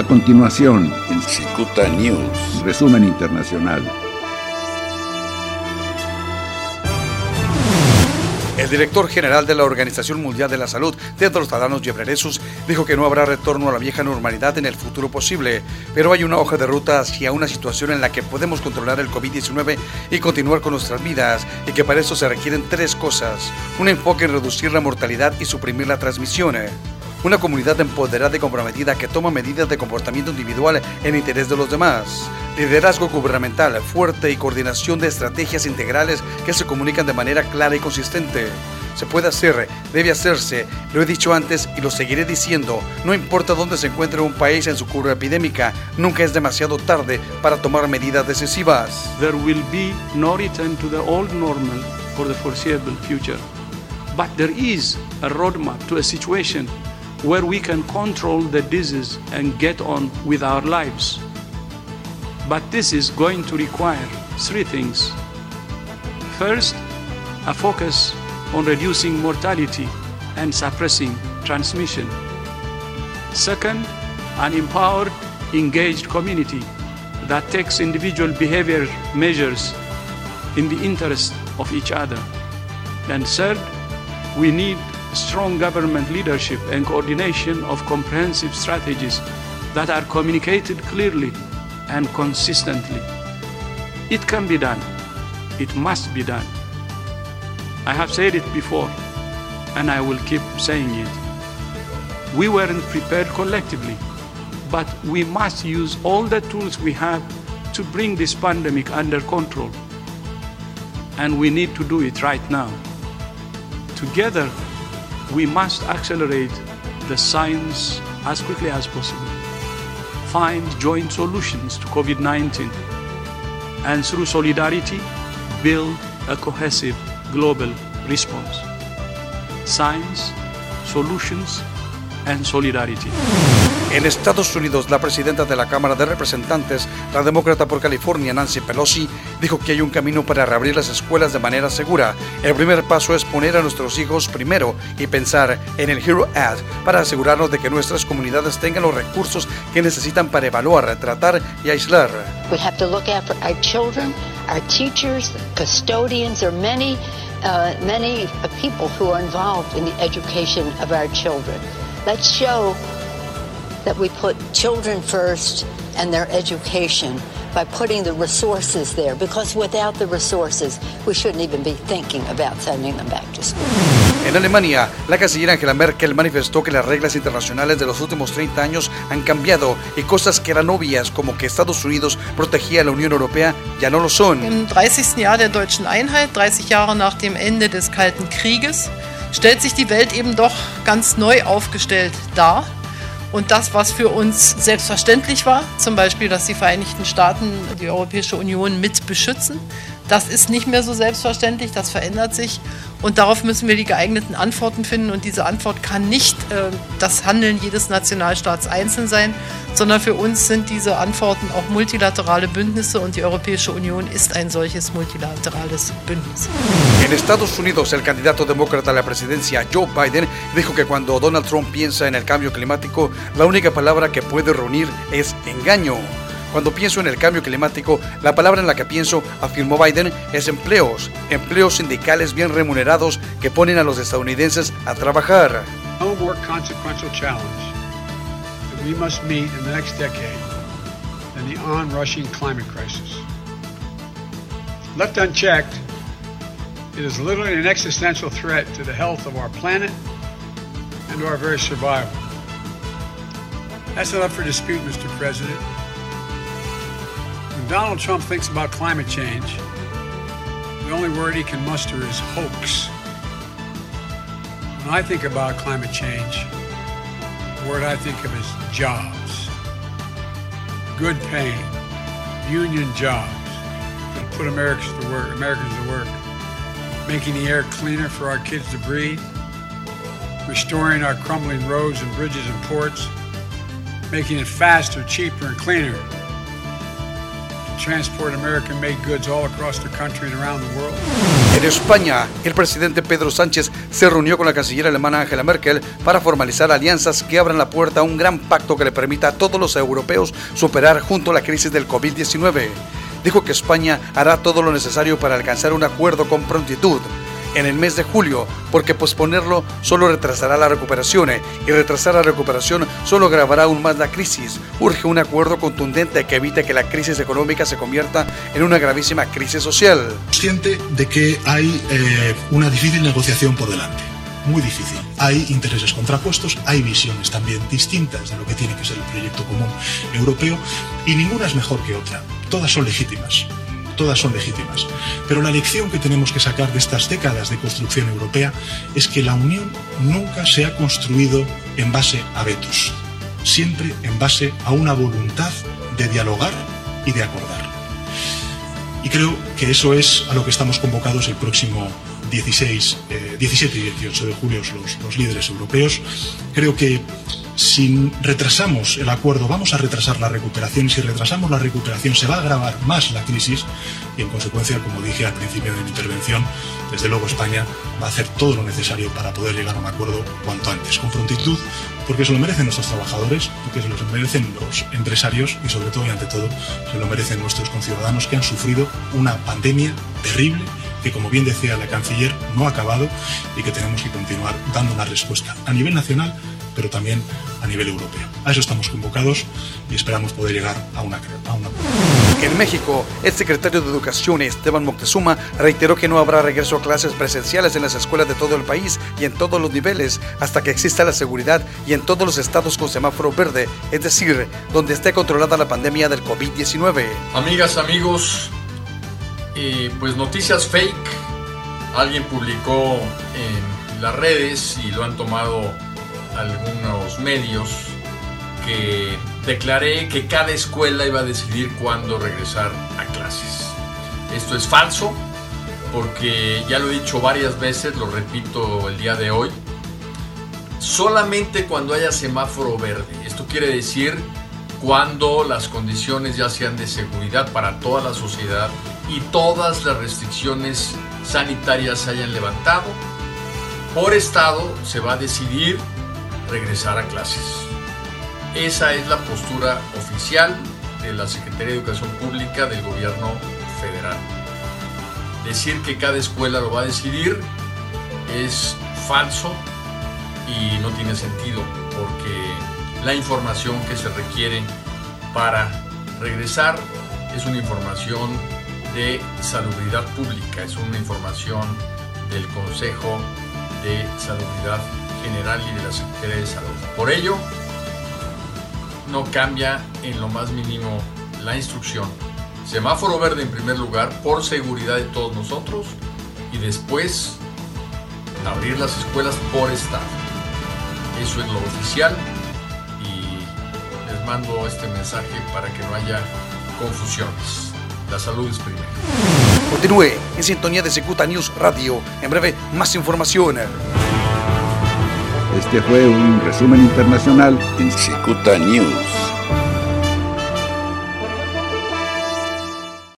A continuación, en Cicuta News. resumen internacional. El director general de la Organización Mundial de la Salud, Tedros Adhanom Ghebreyesus, dijo que no habrá retorno a la vieja normalidad en el futuro posible, pero hay una hoja de ruta hacia una situación en la que podemos controlar el COVID-19 y continuar con nuestras vidas, y que para eso se requieren tres cosas: un enfoque en reducir la mortalidad y suprimir la transmisión. Una comunidad empoderada y comprometida que toma medidas de comportamiento individual en interés de los demás. Liderazgo gubernamental fuerte y coordinación de estrategias integrales que se comunican de manera clara y consistente. Se puede hacer, debe hacerse, lo he dicho antes y lo seguiré diciendo, no importa dónde se encuentre un país en su curva epidémica, nunca es demasiado tarde para tomar medidas decisivas. There will be no return to the old normal for the foreseeable future. But there is a roadmap to a situation where we can control the disease and get on with our lives. But this is going to require three things. First, a focus on reducing mortality and suppressing transmission. Second, an empowered, engaged community that takes individual behavior measures in the interest of each other. And third, we need strong government leadership and coordination of comprehensive strategies that are communicated clearly and consistently. It can be done. It must be done. I have said it before, and I will keep saying it. We weren't prepared collectively, but we must use all the tools we have to bring this pandemic under control. And we need to do it right now. Together, we must accelerate the science as quickly as possible, find joint solutions to COVID 19, and through solidarity, build a cohesive global response. Science, solutions, and solidarity. En Estados Unidos, la presidenta de la Cámara de Representantes, la demócrata por California, Nancy Pelosi, dijo que hay un camino para reabrir las escuelas de manera segura. El primer paso es poner a nuestros hijos primero y pensar en el Hero Act para asegurarnos de que nuestras comunidades tengan los recursos que necesitan para evaluar, tratar y aislar. We have to look after our children, our teachers, custodians. Are many, uh, many people who are involved in the education of our children. Let's show that we put children first and their education by putting the resources there because without the resources, we shouldn't even be thinking about sending them back to school. En Alemania, la canciller Angela Merkel manifestó que las reglas internacionales de los últimos 30 años han cambiado y cosas que eran obvias como que Estados Unidos protegía a la Unión Europea ya no lo son. Im 30. Jahr der deutschen Einheit, 30 Jahre nach dem Ende des Kalten Krieges, stellt sich die Welt eben doch ganz neu aufgestellt dar. Und das, was für uns selbstverständlich war, zum Beispiel, dass die Vereinigten Staaten die Europäische Union mit beschützen, das ist nicht mehr so selbstverständlich, das verändert sich. Und darauf müssen wir die geeigneten Antworten finden. Und diese Antwort kann nicht äh, das Handeln jedes Nationalstaats einzeln sein, sondern für uns sind diese Antworten auch multilaterale Bündnisse und die Europäische Union ist ein solches multilaterales Bündnis. En Estados Unidos, el candidato demócrata a la presidencia, Joe Biden, dijo que cuando Donald Trump piensa en el cambio climático, la única palabra que puede reunir es engaño. Cuando pienso en el cambio climático, la palabra en la que pienso, afirmó Biden, es empleos, empleos sindicales bien remunerados que ponen a los estadounidenses a trabajar. no more consequential challenge that we must meet in the next decade than the onrushing climate crisis. Left unchecked, it is literally an existential threat to the health of our planet and to our very survival. That's not up for dispute, Mr. President. Donald Trump thinks about climate change, the only word he can muster is hoax. When I think about climate change, the word I think of is jobs. Good paying, union jobs that put Americans to work, Americans to work. Making the air cleaner for our kids to breathe, restoring our crumbling roads and bridges and ports, making it faster, cheaper, and cleaner transport American-made goods all across the country and around the world. En España, el presidente Pedro Sánchez se reunió con la canciller alemana Angela Merkel para formalizar alianzas que abran la puerta a un gran pacto que le permita a todos los europeos superar junto a la crisis del COVID-19. Dijo que España hará todo lo necesario para alcanzar un acuerdo con prontitud en el mes de julio, porque posponerlo solo retrasará la recuperación eh, y retrasar la recuperación solo agravará aún más la crisis. Urge un acuerdo contundente que evite que la crisis económica se convierta en una gravísima crisis social. Consciente de que hay eh, una difícil negociación por delante muy difícil. Hay intereses contrapuestos, hay visiones también distintas de lo que tiene que ser el proyecto común europeo y ninguna es mejor que otra. Todas son legítimas todas son legítimas. Pero la lección que tenemos que sacar de estas décadas de construcción europea es que la Unión nunca se ha construido en base a vetos, siempre en base a una voluntad de dialogar y de acordar. Y creo que eso es a lo que estamos convocados el próximo 16, 17 eh, y 18 de julio los, los líderes europeos. Creo que si retrasamos el acuerdo, vamos a retrasar la recuperación. Y si retrasamos la recuperación se va a agravar más la crisis y en consecuencia, como dije al principio de mi intervención, desde luego España va a hacer todo lo necesario para poder llegar a un acuerdo cuanto antes, con prontitud, porque se lo merecen nuestros trabajadores, porque se lo merecen los empresarios y sobre todo y ante todo se lo merecen nuestros conciudadanos que han sufrido una pandemia terrible que como bien decía la canciller no ha acabado y que tenemos que continuar dando una respuesta a nivel nacional pero también a nivel europeo. A eso estamos convocados y esperamos poder llegar a una a una... En México, el secretario de Educación Esteban Moctezuma reiteró que no habrá regreso a clases presenciales en las escuelas de todo el país y en todos los niveles hasta que exista la seguridad y en todos los estados con semáforo verde, es decir, donde esté controlada la pandemia del COVID-19. Amigas, amigos, pues noticias fake. Alguien publicó en las redes y lo han tomado algunos medios que declaré que cada escuela iba a decidir cuándo regresar a clases. Esto es falso porque ya lo he dicho varias veces, lo repito el día de hoy, solamente cuando haya semáforo verde. Esto quiere decir cuando las condiciones ya sean de seguridad para toda la sociedad y todas las restricciones sanitarias se hayan levantado. Por estado se va a decidir regresar a clases. Esa es la postura oficial de la Secretaría de Educación Pública del Gobierno Federal. Decir que cada escuela lo va a decidir es falso y no tiene sentido porque la información que se requiere para regresar es una información de salubridad pública, es una información del Consejo de Salubridad General y de la Secretaría de Salud. Por ello, no cambia en lo más mínimo la instrucción. Semáforo verde en primer lugar por seguridad de todos nosotros y después abrir las escuelas por estado. Eso es lo oficial y les mando este mensaje para que no haya confusiones. La salud es primero. Continúe en sintonía de Secuta News Radio. En breve, más información. Este fue un resumen internacional en Cicuta News.